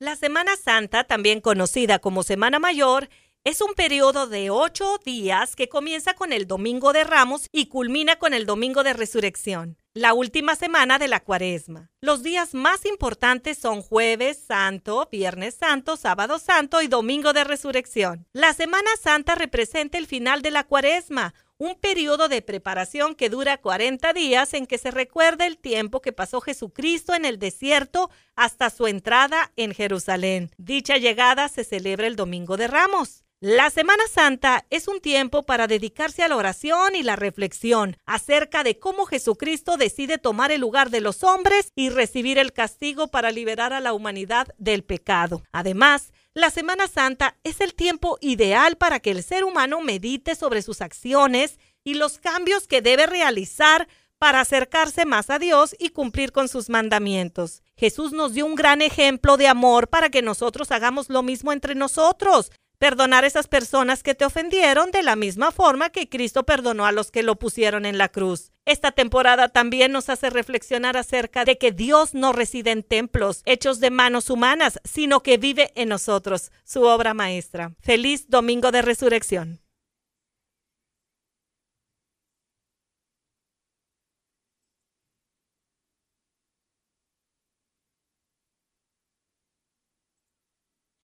La Semana Santa, también conocida como Semana Mayor, es un periodo de ocho días que comienza con el Domingo de Ramos y culmina con el Domingo de Resurrección, la última semana de la Cuaresma. Los días más importantes son Jueves Santo, Viernes Santo, Sábado Santo y Domingo de Resurrección. La Semana Santa representa el final de la Cuaresma, un periodo de preparación que dura 40 días en que se recuerda el tiempo que pasó Jesucristo en el desierto hasta su entrada en Jerusalén. Dicha llegada se celebra el Domingo de Ramos. La Semana Santa es un tiempo para dedicarse a la oración y la reflexión acerca de cómo Jesucristo decide tomar el lugar de los hombres y recibir el castigo para liberar a la humanidad del pecado. Además, la Semana Santa es el tiempo ideal para que el ser humano medite sobre sus acciones y los cambios que debe realizar para acercarse más a Dios y cumplir con sus mandamientos. Jesús nos dio un gran ejemplo de amor para que nosotros hagamos lo mismo entre nosotros. Perdonar a esas personas que te ofendieron de la misma forma que Cristo perdonó a los que lo pusieron en la cruz. Esta temporada también nos hace reflexionar acerca de que Dios no reside en templos hechos de manos humanas, sino que vive en nosotros, su obra maestra. Feliz Domingo de Resurrección.